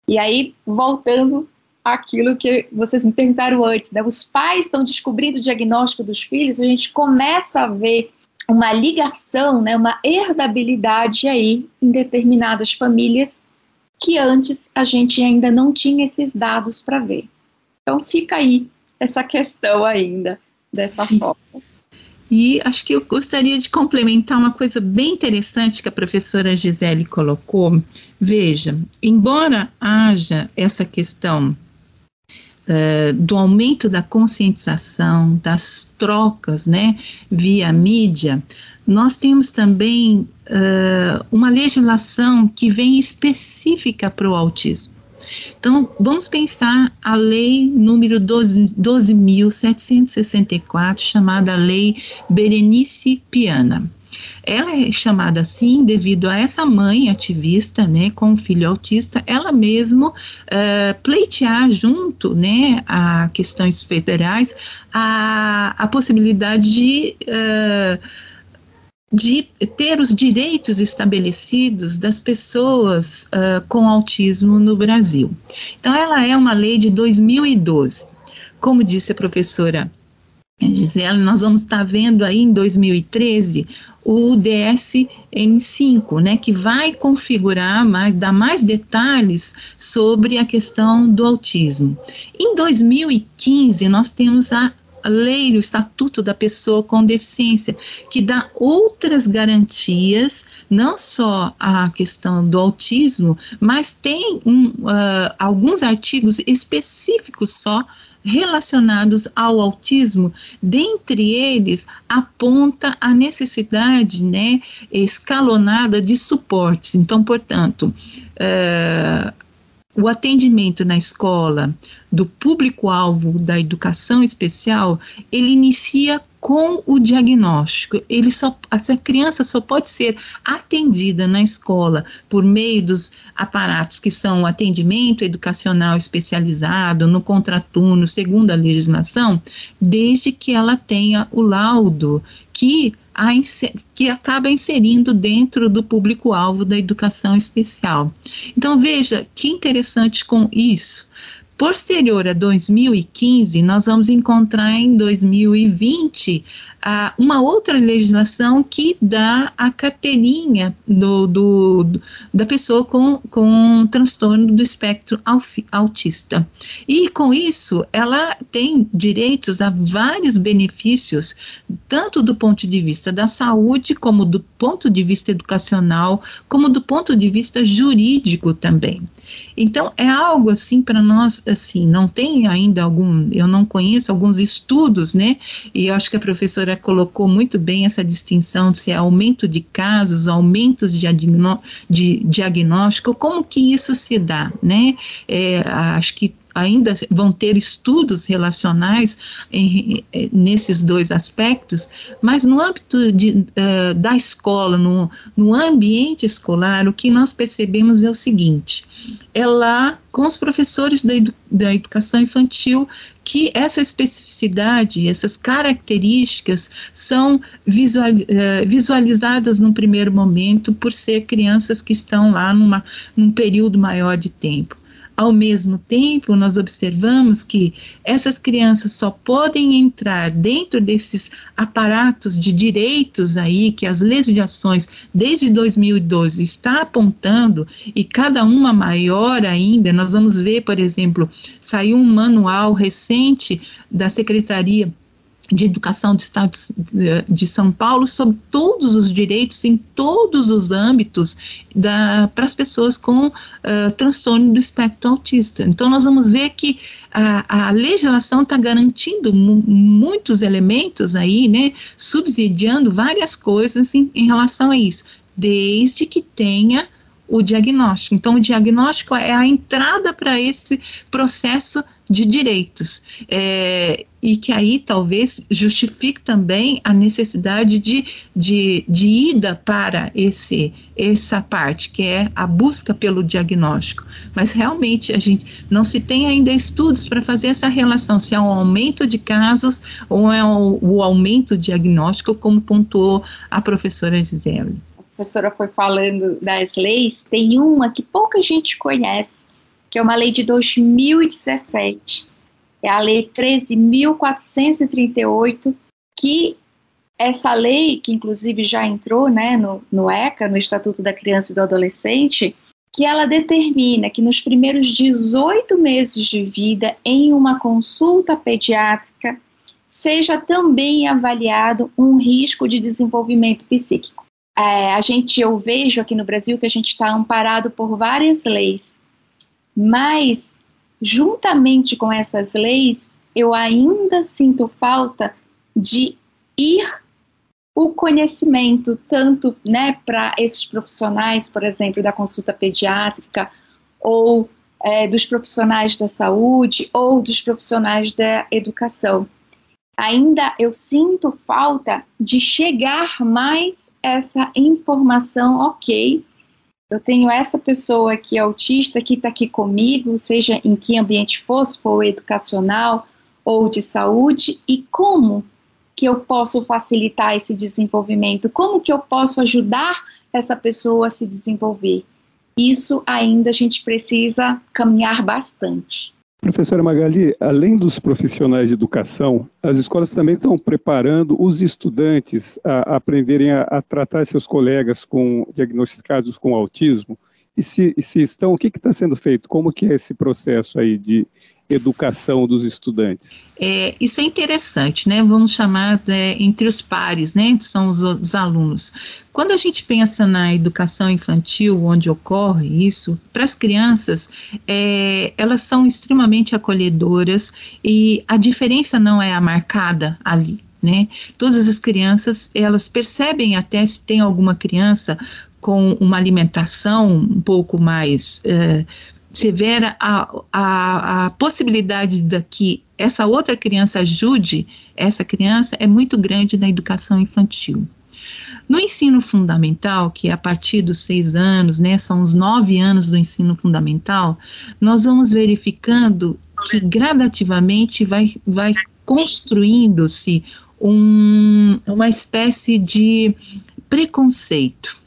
S2: E aí, voltando àquilo que vocês me perguntaram antes, né, os pais estão descobrindo o diagnóstico dos filhos, a gente começa a ver uma ligação, né, uma herdabilidade aí em determinadas famílias que antes a gente ainda não tinha esses dados para ver. Então fica aí essa questão ainda dessa forma.
S4: E acho que eu gostaria de complementar uma coisa bem interessante que a professora Gisele colocou. Veja, embora haja essa questão uh, do aumento da conscientização, das trocas, né, via mídia, nós temos também uh, uma legislação que vem específica para o autismo. Então, vamos pensar a lei número 12.764, 12 chamada Lei Berenice Piana. Ela é chamada assim devido a essa mãe ativista, né, com filho autista, ela mesmo uh, pleitear junto, né, a questões federais, a, a possibilidade de uh, de ter os direitos estabelecidos das pessoas uh, com autismo no Brasil. Então, ela é uma lei de 2012. Como disse a professora Gisele, nós vamos estar vendo aí em 2013 o DSM-5, né, que vai configurar mais, dar mais detalhes sobre a questão do autismo. Em 2015, nós temos a a lei, o Estatuto da Pessoa com Deficiência, que dá outras garantias, não só a questão do autismo, mas tem um, uh, alguns artigos específicos só relacionados ao autismo, dentre eles aponta a necessidade né, escalonada de suportes. Então, portanto, uh, o atendimento na escola do público-alvo da educação especial, ele inicia com o diagnóstico. Ele só, essa criança só pode ser atendida na escola por meio dos aparatos que são o atendimento educacional especializado, no contraturno, segundo a legislação, desde que ela tenha o laudo que, que acaba inserindo dentro do público-alvo da educação especial. Então, veja que interessante com isso. Posterior a 2015, nós vamos encontrar em 2020 uh, uma outra legislação que dá a carteirinha do, do, do, da pessoa com, com transtorno do espectro autista. E com isso, ela tem direitos a vários benefícios, tanto do ponto de vista da saúde, como do ponto de vista educacional, como do ponto de vista jurídico também. Então, é algo assim para nós assim, não tem ainda algum, eu não conheço alguns estudos, né? E acho que a professora colocou muito bem essa distinção se é aumento de casos, aumento de, de diagnóstico, como que isso se dá, né? É, acho que ainda vão ter estudos relacionais em, em, nesses dois aspectos, mas no âmbito de, uh, da escola, no, no ambiente escolar, o que nós percebemos é o seguinte: é lá com os professores da, edu, da educação infantil que essa especificidade, essas características são visual, uh, visualizadas num primeiro momento por ser crianças que estão lá numa, num período maior de tempo. Ao mesmo tempo, nós observamos que essas crianças só podem entrar dentro desses aparatos de direitos aí que as legislações desde 2012 está apontando e cada uma maior ainda. Nós vamos ver, por exemplo, saiu um manual recente da Secretaria de Educação do Estado de São Paulo sobre todos os direitos em todos os âmbitos para as pessoas com uh, transtorno do espectro autista. Então, nós vamos ver que a, a legislação está garantindo muitos elementos aí, né, subsidiando várias coisas em, em relação a isso, desde que tenha o diagnóstico. Então, o diagnóstico é a entrada para esse processo de direitos. É, e que aí talvez justifique também a necessidade de, de, de ida para esse, essa parte, que é a busca pelo diagnóstico. Mas realmente a gente não se tem ainda estudos para fazer essa relação, se é um aumento de casos ou é o, o aumento diagnóstico, como pontuou a professora Gisele
S2: professora foi falando das leis, tem uma que pouca gente conhece, que é uma lei de 2017. É a Lei 13.438, que essa lei, que inclusive já entrou né, no, no ECA, no Estatuto da Criança e do Adolescente, que ela determina que nos primeiros 18 meses de vida, em uma consulta pediátrica, seja também avaliado um risco de desenvolvimento psíquico é, a gente, eu vejo aqui no Brasil que a gente está amparado por várias leis, mas juntamente com essas leis, eu ainda sinto falta de ir o conhecimento tanto né, para esses profissionais, por exemplo, da consulta pediátrica, ou é, dos profissionais da saúde, ou dos profissionais da educação ainda eu sinto falta de chegar mais essa informação, ok, eu tenho essa pessoa que é autista que está aqui comigo, seja em que ambiente for, se for educacional ou de saúde, e como que eu posso facilitar esse desenvolvimento, como que eu posso ajudar essa pessoa a se desenvolver. Isso ainda a gente precisa caminhar bastante.
S3: Professora Magali, além dos profissionais de educação, as escolas também estão preparando os estudantes a aprenderem a, a tratar seus colegas com diagnosticados com autismo. E se, se estão, o que está sendo feito? Como que é esse processo aí de educação dos estudantes?
S4: É, isso é interessante, né? Vamos chamar é, entre os pares, né? São os, os, alunos. Quando a gente pensa na educação infantil, onde ocorre isso, para as crianças, é, elas são extremamente acolhedoras e a diferença não é a marcada ali. Né? Todas as crianças, elas percebem até se tem alguma criança com uma alimentação um pouco mais é, severa a, a, a possibilidade de que essa outra criança ajude essa criança é muito grande na educação infantil. No ensino fundamental, que é a partir dos seis anos, né, são os nove anos do ensino fundamental, nós vamos verificando que gradativamente vai, vai construindo-se um, uma espécie de preconceito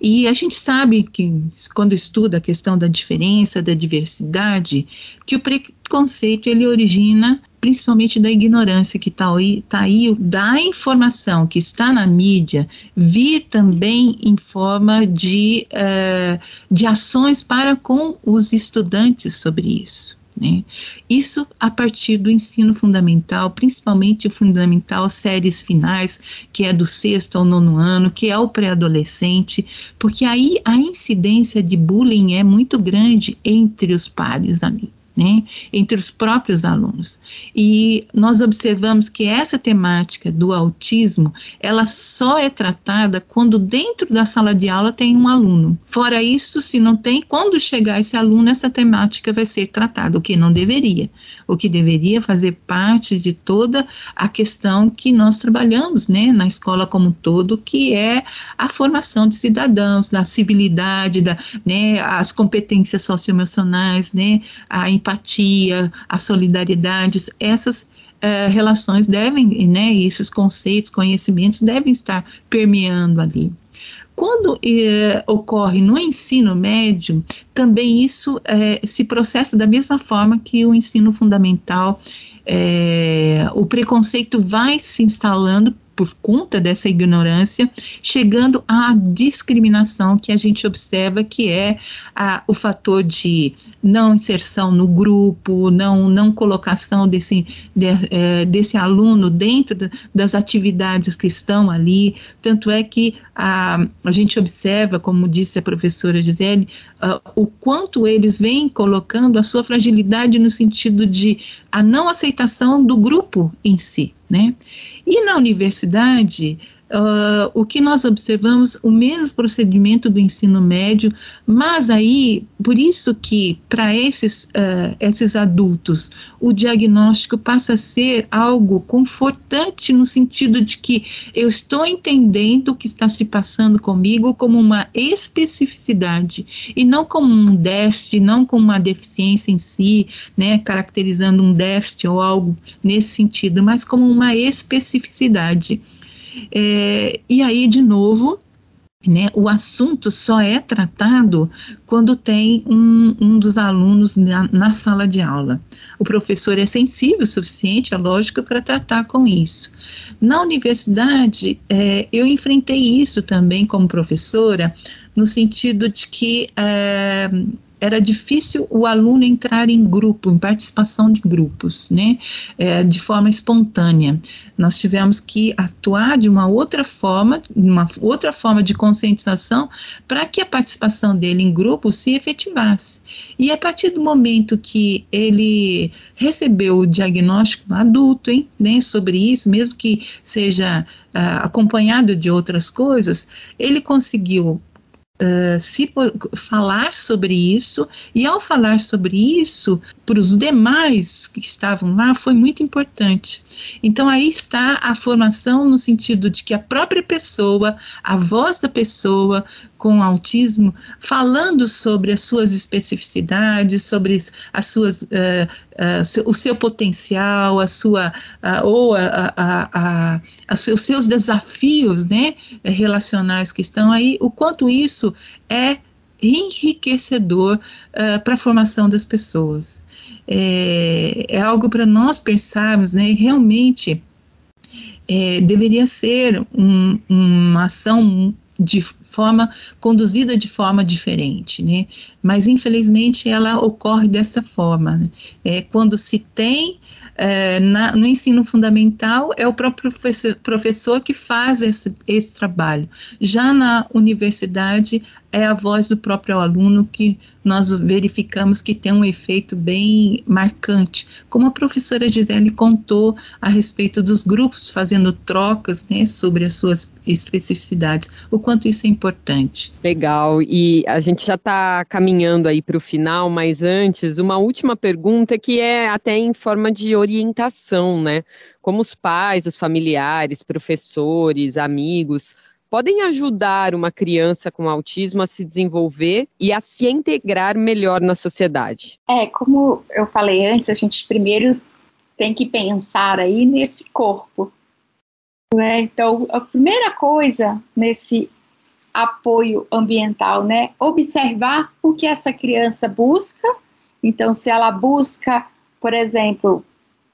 S4: e a gente sabe que, quando estuda a questão da diferença, da diversidade, que o preconceito ele origina principalmente da ignorância que está aí, tá aí, da informação que está na mídia, vir também em forma de, uh, de ações para com os estudantes sobre isso. Né? Isso a partir do ensino fundamental, principalmente o fundamental séries finais, que é do sexto ao nono ano, que é o pré-adolescente, porque aí a incidência de bullying é muito grande entre os pares ali. Né, entre os próprios alunos. E nós observamos que essa temática do autismo, ela só é tratada quando dentro da sala de aula tem um aluno. Fora isso, se não tem, quando chegar esse aluno, essa temática vai ser tratada, o que não deveria. O que deveria fazer parte de toda a questão que nós trabalhamos, né, na escola como um todo, que é a formação de cidadãos, da civilidade, da, né, as competências socioemocionais, né, a empatia, a solidariedade, essas uh, relações devem, né, esses conceitos, conhecimentos devem estar permeando ali. Quando eh, ocorre no ensino médio, também isso eh, se processa da mesma forma que o ensino fundamental. Eh, o preconceito vai se instalando por conta dessa ignorância, chegando à discriminação que a gente observa que é a, o fator de não inserção no grupo, não, não colocação desse, de, é, desse aluno dentro das atividades que estão ali. Tanto é que a, a gente observa, como disse a professora Gisele, uh, o quanto eles vêm colocando a sua fragilidade no sentido de a não aceitação do grupo em si. Né? E na universidade, uh, o que nós observamos, o mesmo procedimento do ensino médio, mas aí, por isso que para esses, uh, esses adultos, o diagnóstico passa a ser algo confortante no sentido de que eu estou entendendo o que está se passando comigo como uma especificidade e não como um déficit, não como uma deficiência em si, né, caracterizando um déficit ou algo nesse sentido, mas como uma especificidade. É, e aí, de novo, né, o assunto só é tratado quando tem um, um dos alunos na, na, sala de aula. O professor é sensível o suficiente, é lógico, para tratar com isso. Na universidade, é, eu enfrentei isso também como professora, no sentido de que é, era difícil o aluno entrar em grupo, em participação de grupos, né, é, de forma espontânea. Nós tivemos que atuar de uma outra forma, uma outra forma de conscientização, para que a participação dele em grupo se efetivasse. E a partir do momento que ele recebeu o diagnóstico adulto, hein, né, sobre isso, mesmo que seja uh, acompanhado de outras coisas, ele conseguiu Uh, se falar sobre isso, e ao falar sobre isso, para os demais que estavam lá, foi muito importante. Então, aí está a formação no sentido de que a própria pessoa, a voz da pessoa, com autismo, falando sobre as suas especificidades, sobre as suas, uh, uh, o seu potencial, a sua, uh, ou a, a, a, os seus desafios né, relacionais que estão aí, o quanto isso é enriquecedor para a formação das pessoas. É, é algo para nós pensarmos, né, realmente é, deveria ser um, uma ação de forma conduzida de forma diferente, né? Mas infelizmente ela ocorre dessa forma. Né? É, quando se tem é, na, no ensino fundamental é o próprio professor, professor que faz esse, esse trabalho. Já na universidade é a voz do próprio aluno que nós verificamos que tem um efeito bem marcante. Como a professora Gisele contou a respeito dos grupos fazendo trocas né, sobre as suas especificidades, o quanto isso é importante.
S1: Legal, e a gente já está caminhando aí para o final, mas antes, uma última pergunta que é até em forma de orientação, né? Como os pais, os familiares, professores, amigos podem ajudar uma criança com autismo a se desenvolver e a se integrar melhor na sociedade?
S2: É, como eu falei antes, a gente primeiro tem que pensar aí nesse corpo. Né? Então, a primeira coisa nesse apoio ambiental, né? Observar o que essa criança busca. Então, se ela busca, por exemplo,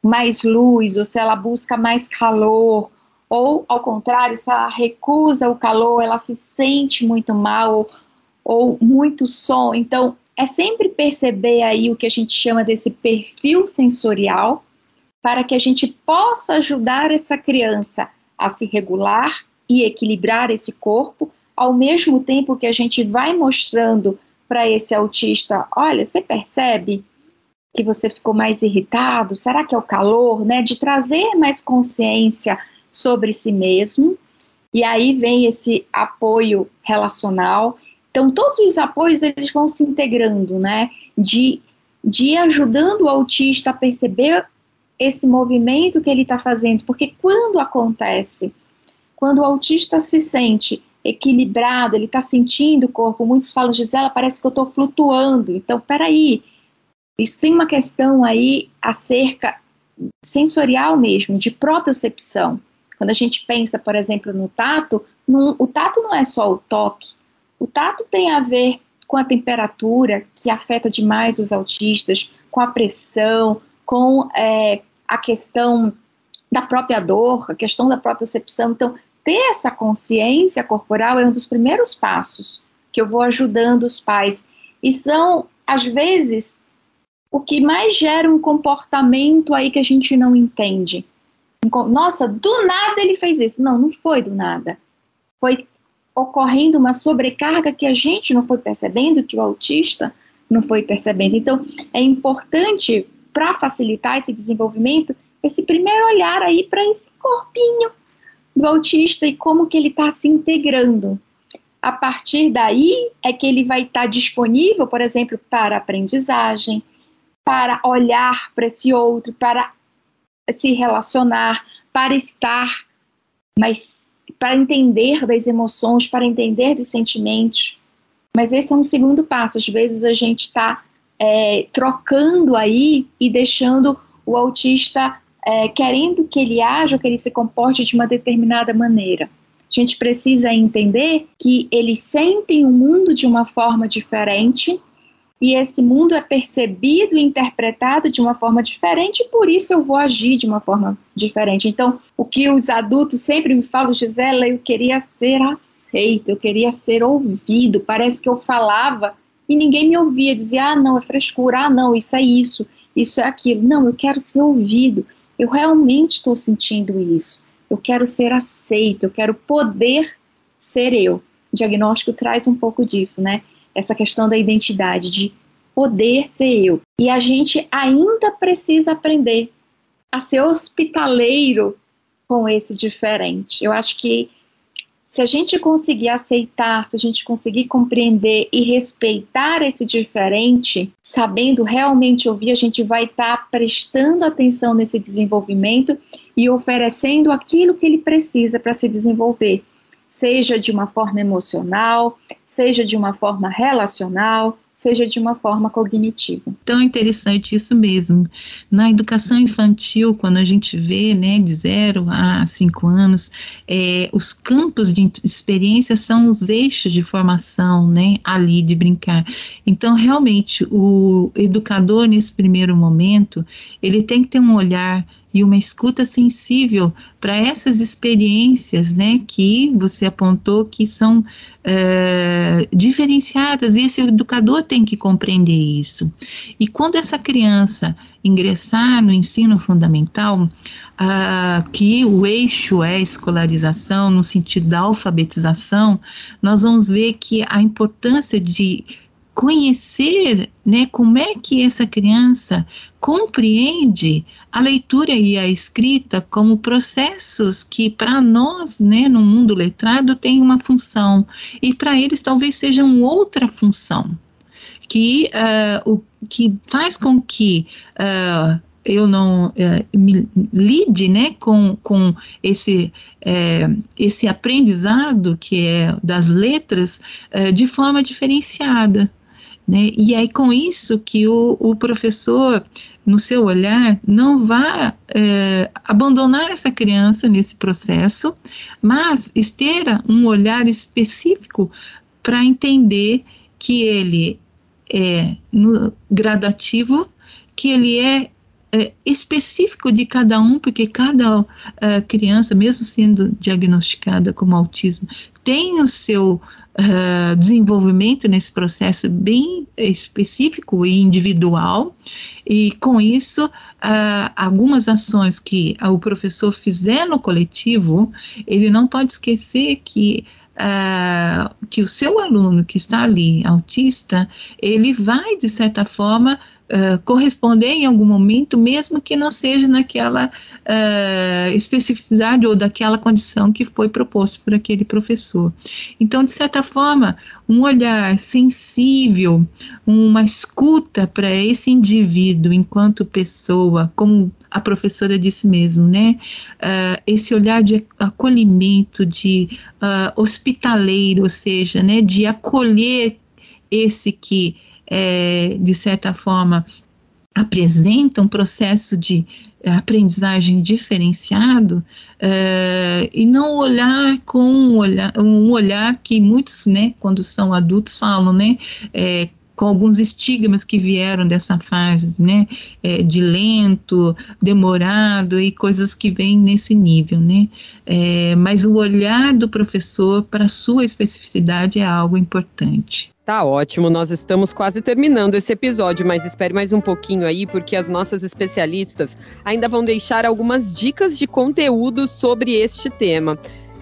S2: mais luz, ou se ela busca mais calor, ou, ao contrário, se ela recusa o calor, ela se sente muito mal ou muito som. Então, é sempre perceber aí o que a gente chama desse perfil sensorial para que a gente possa ajudar essa criança a se regular e equilibrar esse corpo, ao mesmo tempo que a gente vai mostrando para esse autista, olha, você percebe que você ficou mais irritado? Será que é o calor, né? De trazer mais consciência sobre si mesmo. E aí vem esse apoio relacional. Então, todos os apoios eles vão se integrando, né? De, de ajudando o autista a perceber esse movimento que ele está fazendo. Porque quando acontece, quando o autista se sente equilibrado, ele está sentindo o corpo, muitos falam, Gisela, parece que eu estou flutuando. Então, peraí, isso tem uma questão aí acerca sensorial mesmo, de propriocepção. Quando a gente pensa, por exemplo, no tato, o tato não é só o toque. O tato tem a ver com a temperatura, que afeta demais os autistas, com a pressão, com é, a questão da própria dor, a questão da própria percepção. Então, ter essa consciência corporal é um dos primeiros passos que eu vou ajudando os pais. E são, às vezes, o que mais gera um comportamento aí que a gente não entende. Nossa, do nada ele fez isso. Não, não foi do nada. Foi ocorrendo uma sobrecarga que a gente não foi percebendo, que o autista não foi percebendo. Então, é importante, para facilitar esse desenvolvimento, esse primeiro olhar aí para esse corpinho do autista e como que ele está se integrando. A partir daí é que ele vai estar tá disponível, por exemplo, para aprendizagem, para olhar para esse outro, para se relacionar, para estar, mas para entender das emoções, para entender dos sentimentos. Mas esse é um segundo passo. Às vezes a gente está é, trocando aí e deixando o autista é, querendo que ele haja, que ele se comporte de uma determinada maneira. A gente precisa entender que eles sentem o mundo de uma forma diferente e esse mundo é percebido e interpretado de uma forma diferente, e por isso eu vou agir de uma forma diferente. Então, o que os adultos sempre me falam, Gisela, eu queria ser aceito, eu queria ser ouvido. Parece que eu falava e ninguém me ouvia, dizia: ah, não, é frescura, ah, não, isso é isso, isso é aquilo. Não, eu quero ser ouvido, eu realmente estou sentindo isso, eu quero ser aceito, eu quero poder ser eu. O diagnóstico traz um pouco disso, né? Essa questão da identidade, de poder ser eu. E a gente ainda precisa aprender a ser hospitaleiro com esse diferente. Eu acho que se a gente conseguir aceitar, se a gente conseguir compreender e respeitar esse diferente, sabendo realmente ouvir, a gente vai estar tá prestando atenção nesse desenvolvimento e oferecendo aquilo que ele precisa para se desenvolver seja de uma forma emocional, seja de uma forma relacional, seja de uma forma cognitiva.
S4: Tão interessante isso mesmo. Na educação infantil, quando a gente vê, né, de zero a cinco anos, é, os campos de experiência são os eixos de formação, né, ali de brincar. Então, realmente, o educador nesse primeiro momento, ele tem que ter um olhar e uma escuta sensível para essas experiências, né, que você apontou que são é, diferenciadas e esse educador tem que compreender isso. E quando essa criança ingressar no ensino fundamental, ah, que o eixo é escolarização no sentido da alfabetização, nós vamos ver que a importância de conhecer né, como é que essa criança compreende a leitura e a escrita como processos que para nós, né, no mundo letrado, tem uma função e para eles talvez sejam outra função que uh, o que faz com que uh, eu não uh, me lide né, com, com esse, esse aprendizado que é das letras de forma diferenciada. Né? E aí, com isso, que o, o professor, no seu olhar, não vá é, abandonar essa criança nesse processo, mas esteja um olhar específico para entender que ele é no, gradativo, que ele é, é, específico de cada um, porque cada uh, criança, mesmo sendo diagnosticada como autismo, tem o seu uh, desenvolvimento nesse processo bem específico e individual, e com isso, uh, algumas ações que o professor fizer no coletivo, ele não pode esquecer que Uh, que o seu aluno que está ali, autista, ele vai, de certa forma, uh, corresponder em algum momento, mesmo que não seja naquela uh, especificidade ou daquela condição que foi proposto por aquele professor. Então, de certa forma, um olhar sensível, uma escuta para esse indivíduo enquanto pessoa, como a professora disse mesmo, né? Uh, esse olhar de acolhimento, de hospitaleiro, ou seja, né, de acolher esse que, é, de certa forma, apresenta um processo de aprendizagem diferenciado uh, e não olhar com um olhar, um olhar que muitos, né, quando são adultos falam, né, é, com alguns estigmas que vieram dessa fase, né, é, de lento, demorado e coisas que vêm nesse nível, né, é, mas o olhar do professor para a sua especificidade é algo importante.
S1: Tá ótimo, nós estamos quase terminando esse episódio, mas espere mais um pouquinho aí, porque as nossas especialistas ainda vão deixar algumas dicas de conteúdo sobre este tema.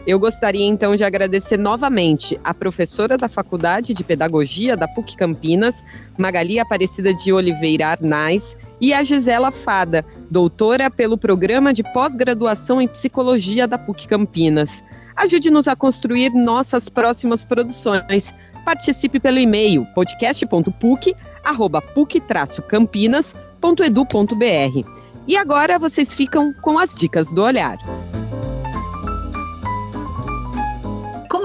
S1: Eu gostaria então de agradecer novamente a professora da Faculdade de Pedagogia da PUC Campinas, Magali Aparecida de Oliveira Arnaz, e a Gisela Fada, doutora pelo Programa de Pós-Graduação em Psicologia da PUC Campinas. Ajude-nos a construir nossas próximas produções. Participe pelo e-mail podcast.puc.puc-campinas.edu.br. E agora vocês ficam com as dicas do olhar.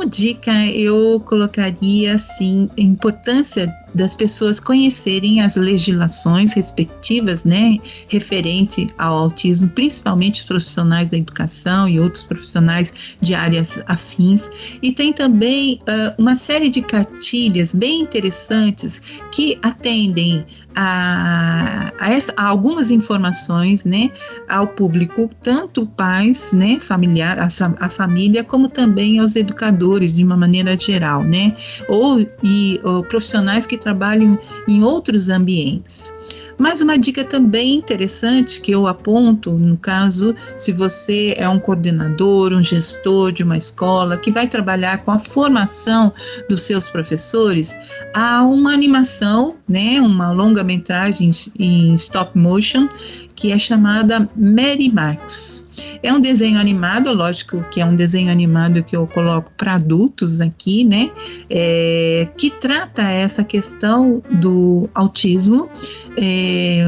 S4: Como dica, eu colocaria assim a importância das pessoas conhecerem as legislações respectivas, né, referente ao autismo, principalmente os profissionais da educação e outros profissionais de áreas afins. E tem também uh, uma série de cartilhas bem interessantes que atendem a, a, essa, a, algumas informações, né, ao público, tanto pais, né, familiar, a, a, família, como também aos educadores de uma maneira geral, né, ou e ou profissionais que trabalham em outros ambientes. Mas uma dica também interessante que eu aponto, no caso, se você é um coordenador, um gestor de uma escola que vai trabalhar com a formação dos seus professores, há uma animação, né, uma longa-metragem em stop motion que é chamada Mary Max. É um desenho animado, lógico que é um desenho animado que eu coloco para adultos aqui, né? É, que trata essa questão do autismo, é,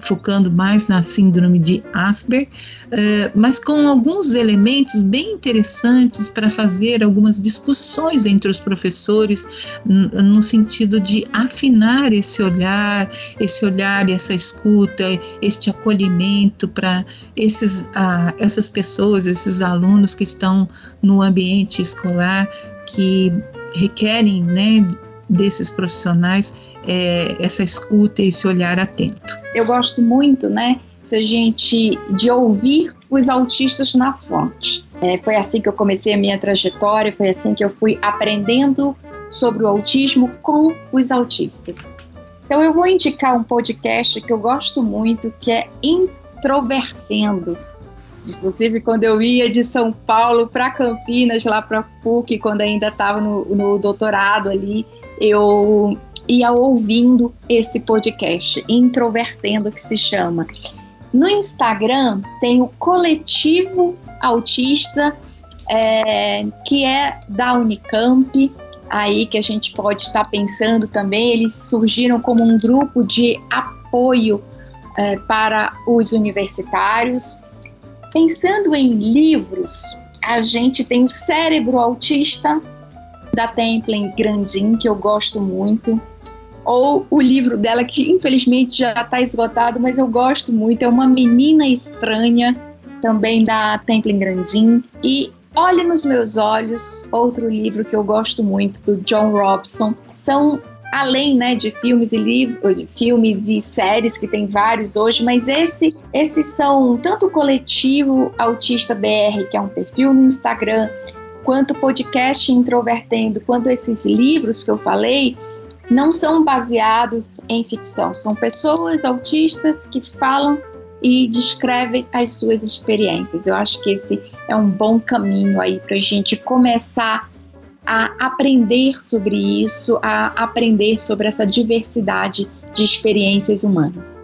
S4: focando mais na síndrome de Asperger, é, mas com alguns elementos bem interessantes para fazer algumas discussões entre os professores, no sentido de afinar esse olhar, esse olhar, essa escuta, este acolhimento para esses. Ah, essas pessoas, esses alunos que estão no ambiente escolar, que requerem né, desses profissionais é, essa escuta e esse olhar atento.
S2: Eu gosto muito, né, se a gente de ouvir os autistas na fonte. É, foi assim que eu comecei a minha trajetória, foi assim que eu fui aprendendo sobre o autismo com os autistas. Então eu vou indicar um podcast que eu gosto muito, que é Introvertendo, Inclusive, quando eu ia de São Paulo para Campinas, lá para PUC, quando ainda estava no, no doutorado ali, eu ia ouvindo esse podcast, Introvertendo, que se chama. No Instagram tem o Coletivo Autista, é, que é da Unicamp, aí que a gente pode estar tá pensando também. Eles surgiram como um grupo de apoio é, para os universitários. Pensando em livros, a gente tem o Cérebro Autista, da Templin Grandin, que eu gosto muito, ou o livro dela, que infelizmente já está esgotado, mas eu gosto muito, é Uma Menina Estranha, também da Templin Grandin, e Olhe nos Meus Olhos, outro livro que eu gosto muito, do John Robson. São além né, de filmes e livros, filmes e séries que tem vários hoje, mas esse, esses são tanto o coletivo Autista BR, que é um perfil no Instagram, quanto o podcast Introvertendo, quanto esses livros que eu falei, não são baseados em ficção, são pessoas autistas que falam e descrevem as suas experiências. Eu acho que esse é um bom caminho aí para a gente começar a aprender sobre isso, a aprender sobre essa diversidade de experiências humanas.